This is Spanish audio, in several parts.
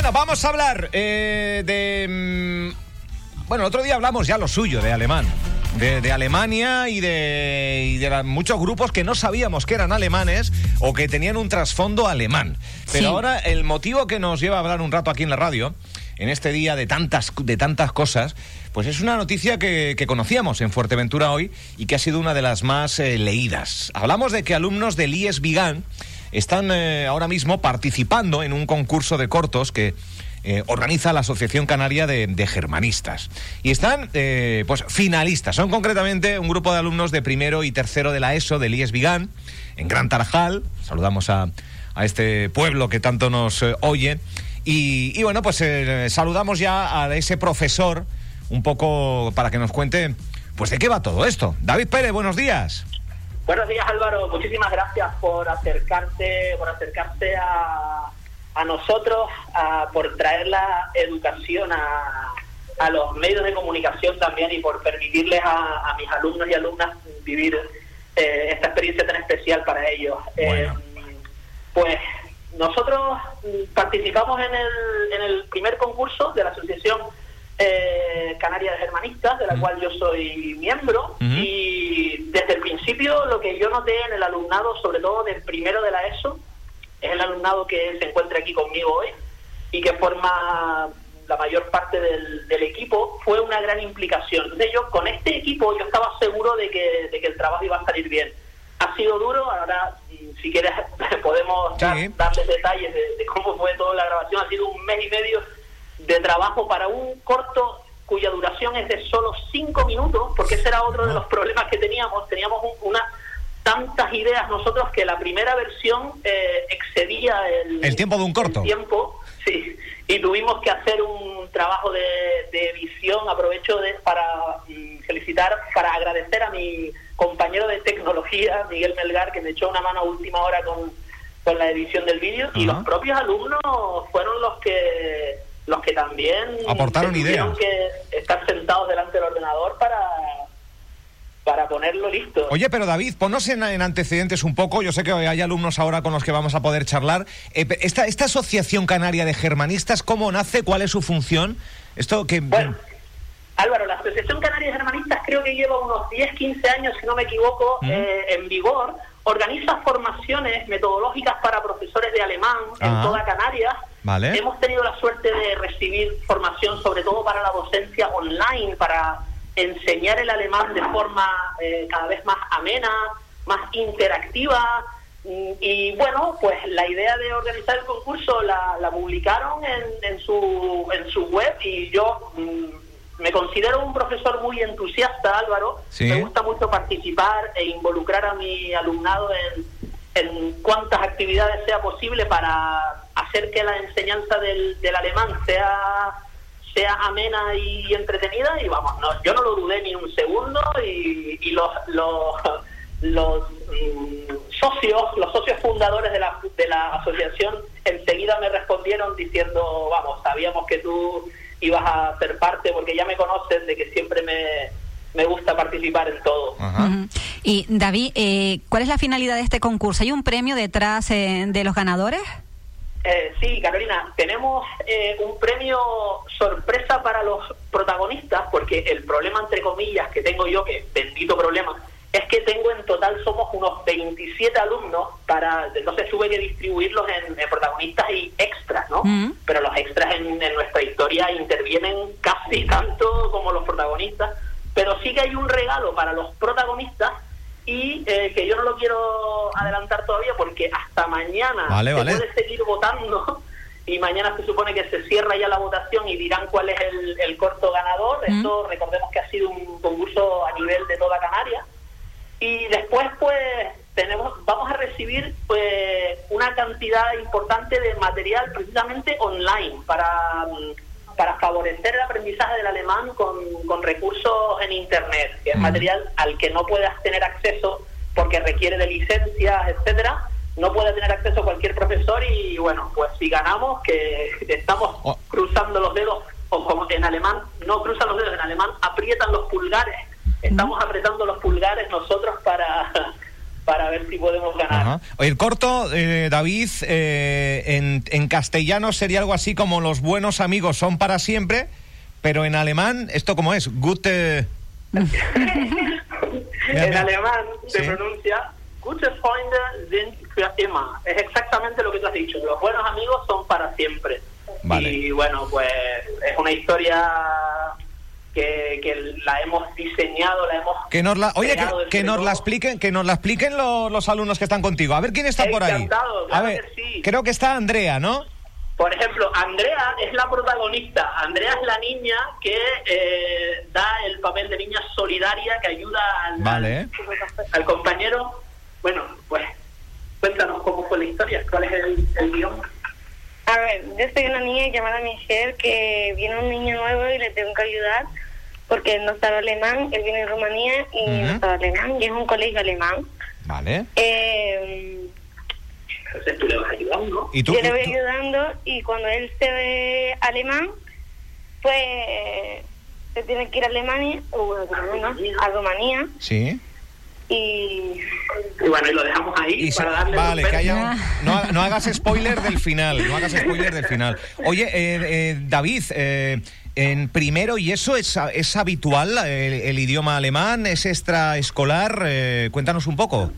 Bueno, vamos a hablar eh, de... mm, Bueno, el otro día hablamos ya lo suyo de alemán. De, de Alemania y de, y de la- muchos grupos que no sabíamos que eran alemanes o que tenían un trasfondo alemán. Pero Sí. ahora el motivo que nos lleva a hablar un rato aquí en la radio, en este día de tantas, de tantas cosas, pues es una noticia que, que conocíamos en Fuerteventura hoy y que ha sido una de las más eh, leídas. Hablamos de que alumnos del IES Vigan están eh, ahora mismo participando en un concurso de cortos que eh, organiza la Asociación Canaria de, de Germanistas. Y están, eh, pues, finalistas. Son concretamente un grupo de alumnos de primero y tercero de la ESO, del IES Vigán, en Gran Tarajal. Saludamos a, a este pueblo que tanto nos oye. Y, y bueno, pues saludamos ya a ese profesor un poco para que nos cuente, pues, de qué va todo esto. David Pérez, buenos días. Buenos días Álvaro, muchísimas gracias por acercarte, por acercarte a, a nosotros, a- por traer la educación a, a los medios de comunicación también y por permitirles a, a mis alumnos y alumnas vivir eh, esta experiencia tan especial para ellos. Bueno. Eh, pues nosotros participamos en el, en el primer concurso de la Asociación eh, Canaria de Germanistas, de la cual yo soy miembro, y desde el principio lo que yo noté en el alumnado, sobre todo del primero de la ESO, es el alumnado que se encuentra aquí conmigo hoy y que forma la mayor parte del, del equipo, fue una gran implicación. Entonces yo con este equipo yo estaba seguro de que, de que el trabajo iba a salir bien. Ha sido duro, ahora si quieres podemos Sí. dar- darles detalles de, de cómo fue toda la grabación. Ha sido un mes y medio de trabajo para un corto cuya duración es de solo cinco minutos, porque ese era otro de los problemas que teníamos. Teníamos un- una tantas ideas nosotros que la primera versión eh, excedía el, El tiempo de un corto. tiempo, sí, y tuvimos que hacer un trabajo de, de edición. Aprovecho de, para mm, felicitar, para agradecer a mi compañero de tecnología, Miguel Melgar, que me echó una mano a última hora con, con la edición del vídeo, y los propios alumnos fueron los que los que también Aportaron ideas. que estar sentados delante del ordenador para para ponerlo listo. Oye, pero David, ponnos en, en antecedentes un poco. Yo sé que hay alumnos ahora con los que vamos a poder charlar. Eh, esta, esta Asociación Canaria de Germanistas, ¿cómo nace? ¿Cuál es su función? Esto que... Bueno, Álvaro, la Asociación Canaria de Germanistas creo que lleva unos 10, 15 años, si no me equivoco, eh, en vigor. Organiza formaciones metodológicas para profesores de alemán en toda Canarias. Vale. Hemos tenido la suerte de recibir formación, sobre todo para la docencia online, para enseñar el alemán de forma eh, cada vez más amena, más interactiva. Mm, Y bueno, pues la idea de organizar el concurso la, la publicaron en, en su, en su web y yo mm, me considero un profesor muy entusiasta, Álvaro. Sí. Me gusta mucho participar e involucrar a mi alumnado en, en cuantas actividades sea posible para hacer que la enseñanza del, del alemán sea sea amena y entretenida y vamos, no, yo no lo dudé ni un segundo y, y los, los, los mm, socios, los socios fundadores de la, de la asociación enseguida me respondieron diciendo, vamos, sabíamos que tú ibas a ser parte porque ya me conocen de que siempre me, me gusta participar en todo. Ajá. Y David, eh, ¿cuál es la finalidad de este concurso? ¿Hay un premio detrás eh, de los ganadores? Eh, sí, Carolina, tenemos eh, un premio sorpresa para los protagonistas, porque el problema, entre comillas, que tengo yo, que bendito problema, es que tengo en total, somos unos 27 alumnos, para entonces tuve que distribuirlos en, en protagonistas y extras, ¿no? Mm. Pero los extras en, en nuestra historia intervienen casi tanto como los protagonistas, pero sí que hay un regalo para los protagonistas y eh, que yo no lo quiero adelantar todavía porque hasta mañana Vale, se vale. puede seguir votando y mañana se supone que se cierra ya la votación y dirán cuál es el, el corto ganador. Mm. Esto recordemos que ha sido un concurso a nivel de toda Canarias. Y después pues tenemos vamos a recibir pues una cantidad importante de material precisamente online para, mm, para favorecer el aprendizaje del alemán con, con recursos en internet, que es Mm. material al que no puedas tener acceso porque requiere de licencias, etcétera. No puede tener acceso cualquier profesor y bueno, pues si ganamos, que estamos Oh. cruzando los dedos, o como en alemán, no cruzan los dedos, en alemán aprietan los pulgares. Estamos apretando los pulgares nosotros para, para ver si podemos ganar. Ajá. El corto, eh, David, eh, en, en castellano sería algo así como los buenos amigos son para siempre, pero en alemán, ¿esto cómo es? Gute... en alemán se Sí. pronuncia Gute Freunde sind für immer. Es exactamente lo que tú has dicho. Los buenos amigos son para siempre. Vale. Y bueno, pues es una historia que, que la hemos diseñado, la hemos Que nos la, oye, que, que nos la expliquen, que nos la expliquen lo- los alumnos que están contigo. A ver quién está por ahí. A ver, que sí. creo que está Andrea, ¿no? Por ejemplo, Andrea es la protagonista. Andrea es la niña que eh, da el papel de niña solidaria que ayuda al, Vale. al compañero. Bueno, pues cuéntanos cómo fue la historia, cuál es el, el guion. A ver, yo soy una niña llamada Michelle que viene un niño nuevo y le tengo que ayudar porque él no sabe alemán, él viene de Rumanía y no sabe alemán y es un colegio alemán. Vale. Eh, Entonces tú le vas ayudando, ¿no? ¿Y tú? yo le voy tú- ayudando y cuando él se ve alemán, pues se tiene que ir a Alemania, o a Rumanía, ¿no? a Rumanía Sí. y Y bueno, y lo dejamos ahí Y se- para darle vale, que haya un- no, ha- no hagas spoiler del final, no hagas spoiler del final. Oye, eh, eh, David, eh, en primero, ¿y eso es, es habitual, el, el idioma alemán? ¿Es extraescolar? Eh, cuéntanos un poco.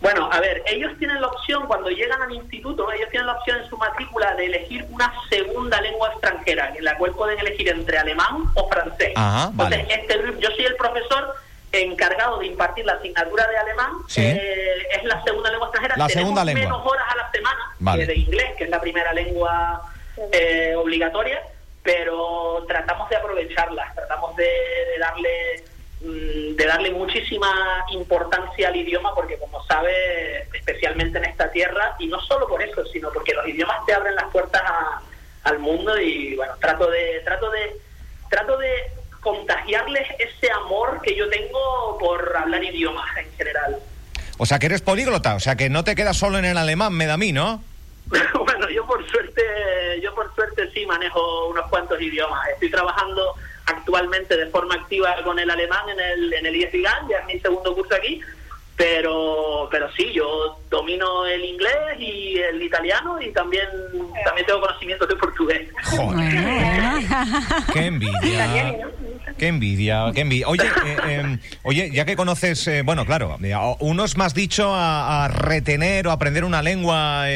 Bueno, a ver, ellos tienen la opción, cuando llegan al instituto, ellos tienen la opción en su matrícula de elegir una segunda lengua extranjera, en la cual pueden elegir entre alemán o francés. Ajá, Entonces, vale. este yo soy el profesor encargado de impartir la asignatura de alemán, Sí. eh, es la segunda lengua extranjera. La Tenemos segunda lengua. menos horas a la semana Vale. que de inglés, que es la primera lengua eh, obligatoria, pero tratamos de aprovecharlas, tratamos de, de darle mm, de darle muchísima importancia al idioma porque como sabe especialmente en esta tierra y no solo por eso sino porque los idiomas te abren las puertas a- al mundo y bueno trato de trato de trato de contagiarles ese amor que yo tengo por hablar idiomas en general O sea, que eres políglota, o sea, que no te quedas solo en el alemán, me da a mí, ¿no? bueno, yo por suerte, yo por suerte sí manejo unos cuantos idiomas. Estoy trabajando actualmente de forma activa con el alemán en el, en el IESIGAN, ya es mi segundo curso aquí, pero, pero sí, yo domino el inglés y el italiano y también, también tengo conocimientos de portugués. Joder, qué envidia. Qué envidia, qué envidia. Oye, eh, eh, oye, ya que conoces, eh, bueno, claro, eh, uno es más dicho a, a retener o aprender una lengua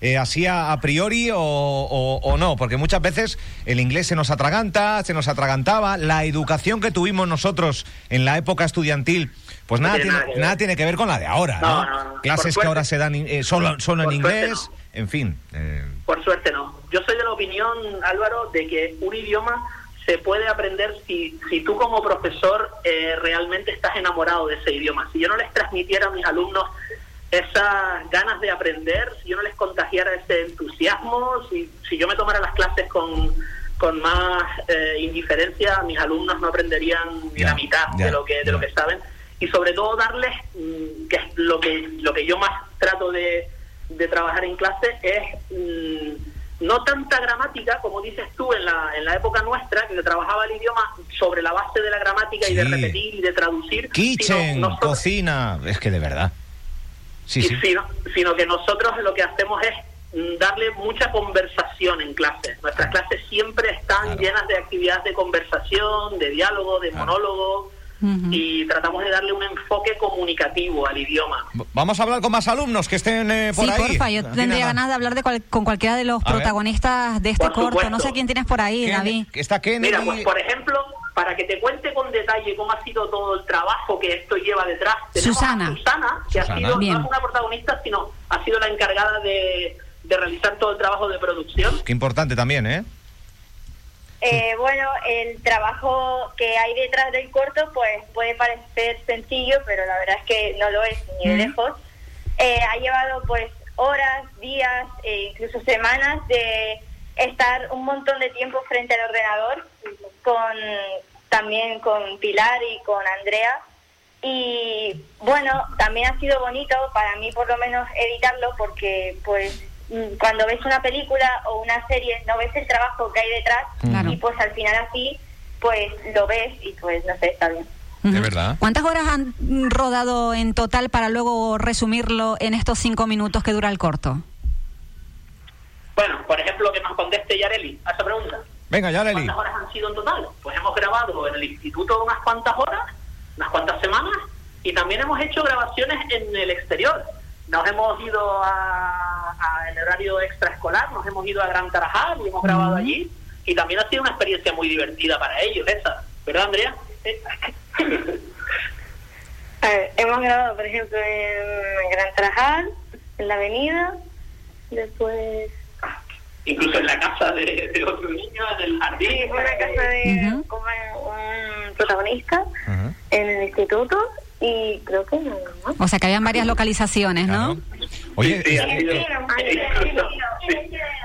eh, así a, a priori o, o- o no, porque muchas veces el inglés se nos atraganta, se nos atragantaba, la educación que tuvimos nosotros en la época estudiantil, pues No nada tiene tiene, nada que ver. nada tiene que ver con la de ahora, ¿no? No, no, no. Por Clases que ahora se dan eh, solo, solo en inglés, en fin. eh, Por suerte no. Yo soy de la opinión, Álvaro, de que un idioma se puede aprender si, si tú como profesor eh, realmente estás enamorado de ese idioma. Si yo no les transmitiera a mis alumnos esas ganas de aprender, si yo no les contagiara ese entusiasmo, si, si yo me tomara las clases con, con más eh, indiferencia, mis alumnos no aprenderían ni la mitad de lo que de lo que saben. Y sobre todo darles mm, que es lo que lo que yo más trato de, de trabajar en clase es mm, no tanta gramática como dices tú en la, en la época nuestra que se trabajaba el idioma sobre la base de la gramática y de repetir y de traducir kitchen, sino cocina, es que de verdad. Sí, y sí. Sino, sino que nosotros lo que hacemos es darle mucha conversación en clase. Nuestras clases siempre están Claro. llenas de actividades de conversación, de diálogo, de monólogo y tratamos de darle un enfoque comunicativo al idioma. Vamos a hablar con más alalumnos que estén eh, por sí, ahí. porfa, yo tendría ganas de hablar de cual- con cualquiera de los A ver. protagonistas de este Por corto. supuesto. No sé quién tienes por ahí, Ken- David. Está Kennedy. Mira, pues por ejemplo, para que te cuente con detalle cómo ha sido todo el trabajo que esto lleva detrás, tenemos Susana. a Susana, que Susana. ha sido Bien. no es una protagonista, sino ha sido la encargada de, de realizar todo el trabajo de producción. Qué importante también, ¿eh? Eh, bueno, el trabajo que hay detrás del corto pues puede parecer sencillo, pero la verdad es que no lo es ni de lejos. Eh, ha llevado pues horas, días, e incluso semanas de estar un montón de tiempo frente al ordenador con también con Pilar y con Andrea y bueno también ha sido bonito para mí por lo menos editarlo porque pues mm, cuando ves una película o una serie no ves el trabajo que hay detrás Claro. y pues al final así pues lo ves y pues no sé está bien de verdad. ¿Cuántas horas han rodado en total para luego resumirlo en estos cinco minutos que dura el corto? Bueno, por ejemplo, que nos conteste Yareli a esa pregunta. Venga, ya, Leli. ¿Cuántas horas han sido en total? Pues hemos grabado en el instituto unas cuantas horas, unas cuantas semanas, y también hemos hecho grabaciones en el exterior. Nos hemos ido a, a- en horario extraescolar, nos hemos ido a Gran Tarajal y hemos grabado allí, y también ha sido una experiencia muy divertida para ellos esa. ¿Verdad, Andrea? Eh, A ver, hemos grabado, por ejemplo, en Gran Tarajal, en la avenida, después Incluso en la casa de, de otro niño, en el jardín. en una casa de Ujú. como un protagonista, Ujú. en el instituto, y creo que nada más. O sea que habían varias localizaciones, ¿no? Claro. Oye, Sí, sí. Sí.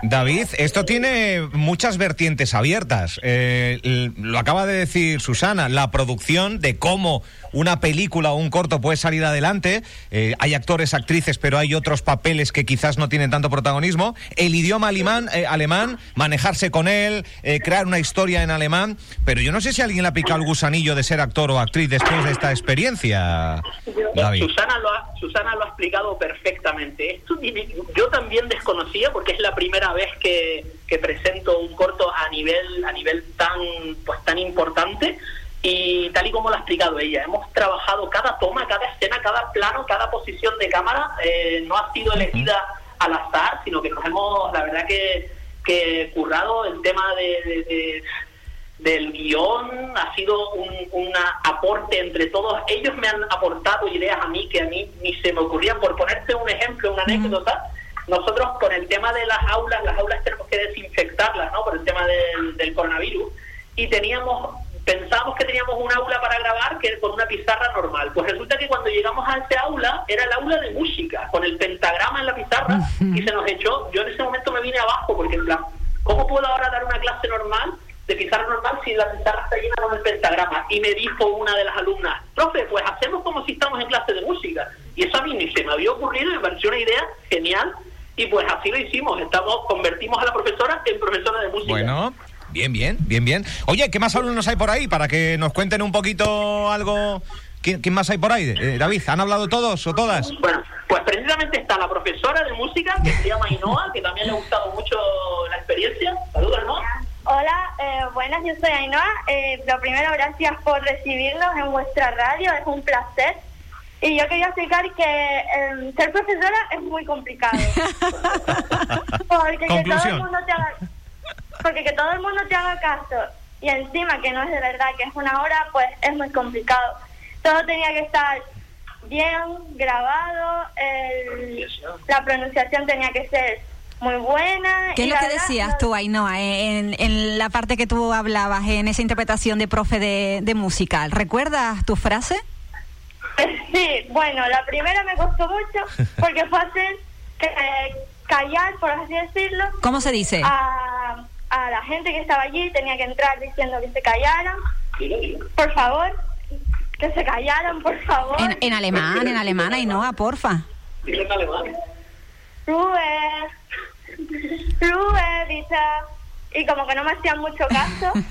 David, esto tiene muchas vertientes abiertas. Eh, lo acaba de decir Susana, la producción de cómo una película o un corto puede salir adelante. Eh, hay actores, actrices, pero hay otros papeles que quizás no tienen tanto protagonismo. El idioma alemán, eh, alemán manejarse con él, eh, crear una historia en alemán. Pero yo no sé si alguien le ha picado el gusanillo de ser actor o actriz después de esta experiencia, David. Susana lo, ha, Susana lo ha explicado perfectamente. Esto tiene- yo también desconocía porque es la primera vez que, que presento un corto a nivel a nivel tan pues tan importante y tal y como lo ha explicado ella, hemos trabajado cada toma, cada escena, cada plano, cada posición de cámara, eh, no ha sido elegida al azar, sino que nos hemos, la verdad que, que currado el tema de- de- de del guion ha sido un una aporte entre todos. Ellos me han aportado ideas a mí que a mí ni se me ocurrían. Por ponerte un ejemplo, una anécdota, nosotros con el tema de las aulas, las aulas tenemos que desinfectarlas, ¿no? Por el tema del, del coronavirus. Y teníamos, pensábamos que teníamos un aula para grabar que con una pizarra normal. Pues resulta que cuando llegamos a ese aula, era el aula de música, con el pentagrama en la pizarra, y se nos echó. Yo en ese momento me vine abajo, porque en plan, ¿cómo puedo ahora dar una clase normal? De pizarra normal si la pizarra está llena con el pentagrama. Y me dijo una de las alumnas, profe, pues hacemos como si estamos en clase de música. Y eso a mí ni se me había ocurrido, me pareció una idea genial. Y pues así lo hicimos, estamos convertimos a la profesora en profesora de música. Bueno, bien, bien, bien, bien. Oye, ¿qué más alumnos hay por ahí? Para que nos cuenten un poquito algo. ¿Quién, quién más hay por ahí? Eh, David, ¿han hablado todos o todas? Bueno, pues precisamente está la profesora de música que se llama Ainhoa, que también le ha gustado mucho la experiencia. Saludos, ¿no? Hola, eh, buenas, yo soy Ainhoa. Eh, lo primero, gracias por recibirnos en vuestra radio, es un placer. Y yo quería explicar que eh, ser profesora es muy complicado. porque que todo el mundo te haga, porque que todo el mundo te haga caso y encima que no es de verdad, que es una hora, pues es muy complicado. Todo tenía que estar bien grabado, el- la pronunciación tenía que ser muy buena. ¿Qué es y lo que verdad, decías tú, Ainhoa, en, en la parte que tú hablabas, en esa interpretación de profe de, de música? ¿Recuerdas tu frase? Sí, bueno, la primera me costó mucho porque fue hacer que, callar, por así decirlo, ¿Cómo se dice? a, a la gente que estaba allí. Tenía que entrar diciendo que se callaran, por favor, que se callaran, por favor. En, en alemán, en alemán, Ainhoa, porfa. En alemán. Ruhe, Ruhe, dice. Y como que no me hacían mucho caso.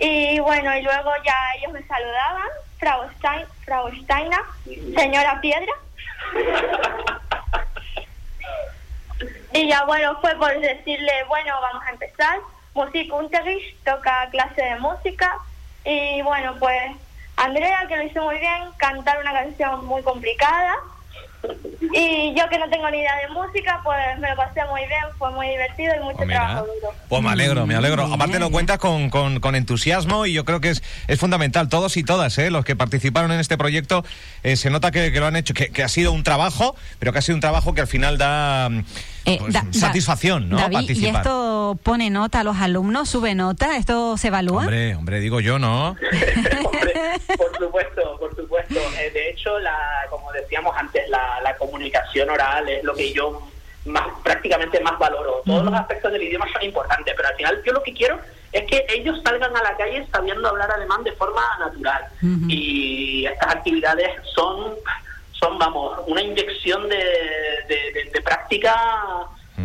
Y bueno, y luego ya ellos me saludaban, Frau, Stein, Frau Steiner, señora Piedra. Y ya bueno, fue por decirle, bueno, vamos a empezar. Musikunterricht, toca clase de música. Y bueno, pues Andrea, que lo hizo muy bien, cantar una canción muy complicada. Y yo que no tengo ni idea de música, pues me lo pasé muy bien, fue muy divertido y mucho Pues mira, trabajo duro. pues me alegro, me alegro. Aparte lo cuentas con, con- con entusiasmo y yo creo que es, es fundamental. Todos y todas, ¿eh? los que participaron en este proyecto, eh, se nota que, que lo han hecho, que, que ha sido un trabajo, pero que ha sido un trabajo que al final da Eh, pues, Da- satisfacción, ¿no? David, ¿y Participar. esto pone nota a los alumnos? ¿Sube nota? ¿Esto se evalúa? Hombre, hombre, digo yo, ¿no? Hombre, por supuesto, por supuesto. Eh, de hecho, la, como decíamos antes, la, la comunicación oral es lo que yo más prácticamente más valoro. Todos los aspectos del idioma son importantes, pero al final yo lo que quiero es que ellos salgan a la calle sabiendo hablar alemán de forma natural. Y estas actividades son, son vamos, una inyección de, de, de- de práctica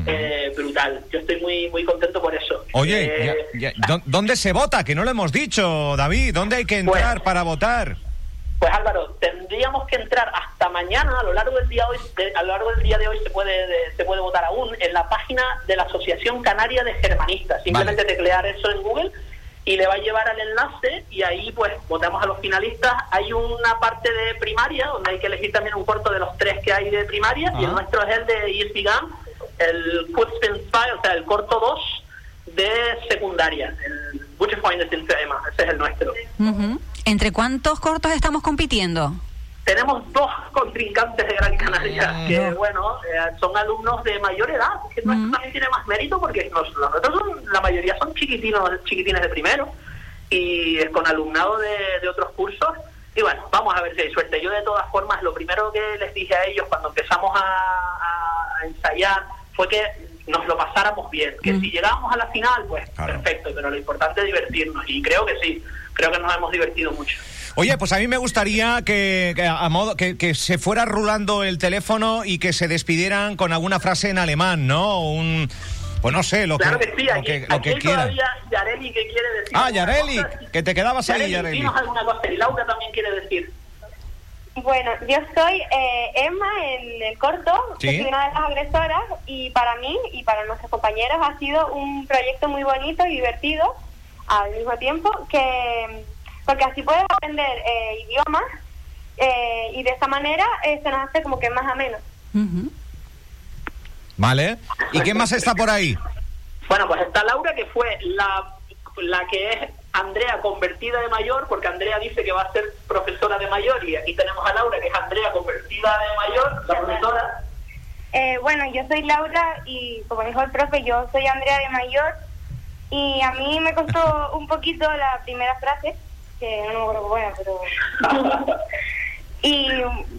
eh, brutal. Yo estoy muy muy contento por eso. Oye, Eh, ya- ya- ¿dó- ¿dónde se vota? Que no lo hemos dicho, David. ¿Dónde hay que entrar Bueno. para votar? Pues Álvaro, tendríamos que entrar hasta mañana, a lo largo del día hoy, de- a lo largo del día de hoy se puede de- se puede votar aún en la página de la Asociación Canaria de Germanistas. Simplemente teclear eso en Google y le va a llevar al enlace y ahí pues votamos a los finalistas. Hay una parte de primaria donde hay que elegir también un corto de los tres que hay de primaria y el nuestro es el de ESP Gun, el Spy, o sea, el corto 2 de secundaria, el Butcher Cinema, ese es el nuestro. Ujú. ¿Entre cuántos cortos estamos compitiendo? Tenemos dos contrincantes de Gran Canaria Mm. que, No. bueno, eh, son alumnos de mayor edad, que Mm. también tiene más mérito porque los, los otros son, la mayoría son chiquitinos, chiquitines de primero y es con alumnado de, de otros cursos. Y bueno, vamos a ver si hay suerte. Yo de todas formas, lo primero que les dije a ellos cuando empezamos a, a- a ensayar fue que nos lo pasáramos bien, que Mm. si llegábamos a la final, pues Claro. perfecto, pero lo importante es divertirnos y creo que sí, creo que nos hemos divertido mucho. Oye, pues a mí me gustaría que, que a modo que, que se fuera rulando el teléfono y que se despidieran con alguna frase en alemán, ¿no? Un, pues no sé, lo Claro que, que sí, lo aquí, que, lo aquí todavía Yareli que quiere decir. Ah, Yareli, cosa. que te quedabas ahí, Yareli, alguna cosa y Laura también quiere decir. Bueno, yo soy eh, Emma en el corto, Sí. que soy una de las agresoras y para mí y para nuestros compañeros ha sido un proyecto muy bonito y divertido al mismo tiempo, que porque así puedes aprender eh, idiomas eh, y de esa manera eh, se nos hace como que más ameno. ¿Vale? ¿Y quién más está por ahí? Bueno, pues está Laura, que fue la, la que es Andrea convertida de mayor, porque Andrea dice que va a ser profesora de mayor, y aquí tenemos a Laura, que es Andrea convertida de mayor, la profesora. Eh, bueno, yo soy Laura y como dijo el profe, yo soy Andrea de Mayor y a mí me costó un poquito la primera frase, que no me acuerdo era, pero... y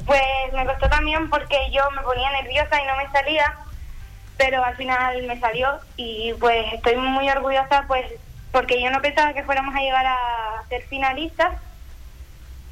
pues me costó también porque yo me ponía nerviosa y no me salía, pero al final me salió y pues estoy muy orgullosa pues porque yo no pensaba que fuéramos a llegar a ser finalistas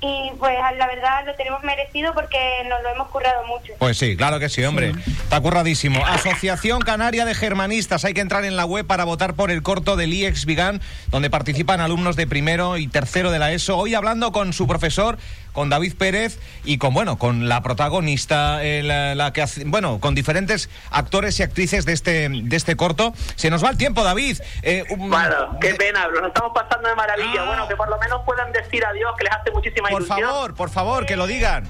y pues la verdad lo tenemos merecido porque nos lo hemos currado mucho. Pues sí, claro que sí, hombre. Está curradísimo. Asociación Canaria de Germanistas. Hay que entrar en la web para votar por el corto del IEX Vigan, donde participan alumnos de primero y tercero de la ESO. Hoy hablando con su profesor, con David Pérez y con, bueno, con la protagonista, eh, la, la que hace, bueno, con diferentes actores y actrices de este, de este corto. Se nos va el tiempo, David. Eh, un- Bueno, qué pena, nos estamos pasando de maravilla. Ah. Bueno, que por lo menos puedan decir adiós, que les hace muchísima por ilusión. favor, por favor, que lo digan.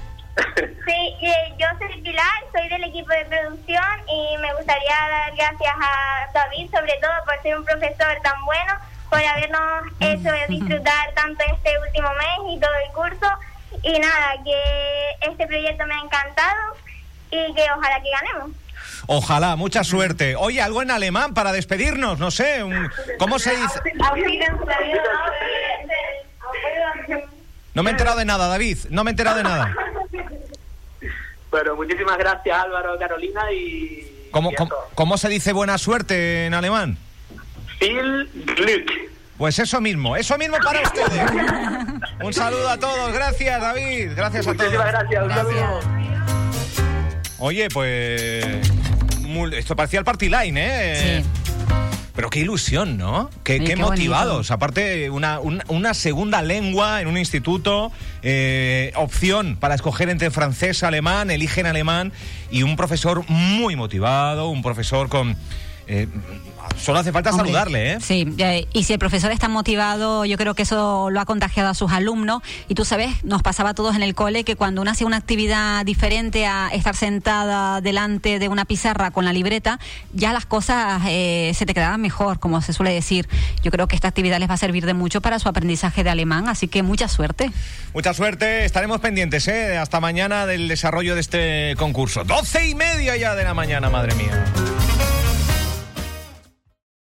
Sí, eh, yo soy Pilar, soy del equipo de producción y me gustaría dar gracias a David, sobre todo por ser un profesor tan bueno, por habernos hecho disfrutar tanto este último mes y todo el curso. Y nada, que este proyecto me ha encantado y que ojalá que ganemos. Ojalá, mucha suerte. Oye, algo en alemán para despedirnos, no sé. un- ¿Cómo se dice? No me he enterado de nada, David. No me he enterado de nada. Bueno, muchísimas gracias Álvaro, Carolina y... ¿Cómo, y cómo, cómo se dice buena suerte en alemán? Viel Glück. Pues eso mismo, eso mismo para ustedes. Un saludo a todos, gracias David, gracias a todos. Muchísimas gracias, un saludo. Oye, pues esto parecía el Party Line, ¿eh? Sí. Pero qué ilusión, ¿no? Qué, Sí, qué qué motivados. Aparte, una, un- una segunda lengua en un instituto, eh, opción para escoger entre francés, alemán, eligen alemán y un profesor muy motivado, un profesor con... eh, solo hace falta Hombre, saludarle, ¿eh? Sí, eh, y si el profesor está motivado, yo creo que eso lo ha contagiado a sus alumnos. Y tú sabes, nos pasaba a todos en el cole que cuando uno hacía una actividad diferente a estar sentada delante de una pizarra con la libreta, ya las cosas eh, se te quedaban mejor, como se suele decir. Yo creo que esta actividad les va a servir de mucho para su aprendizaje de alemán, así que mucha suerte. Mucha suerte, estaremos pendientes, ¿eh? Hasta mañana del desarrollo de este concurso. Doce y media ya de la mañana, madre mía.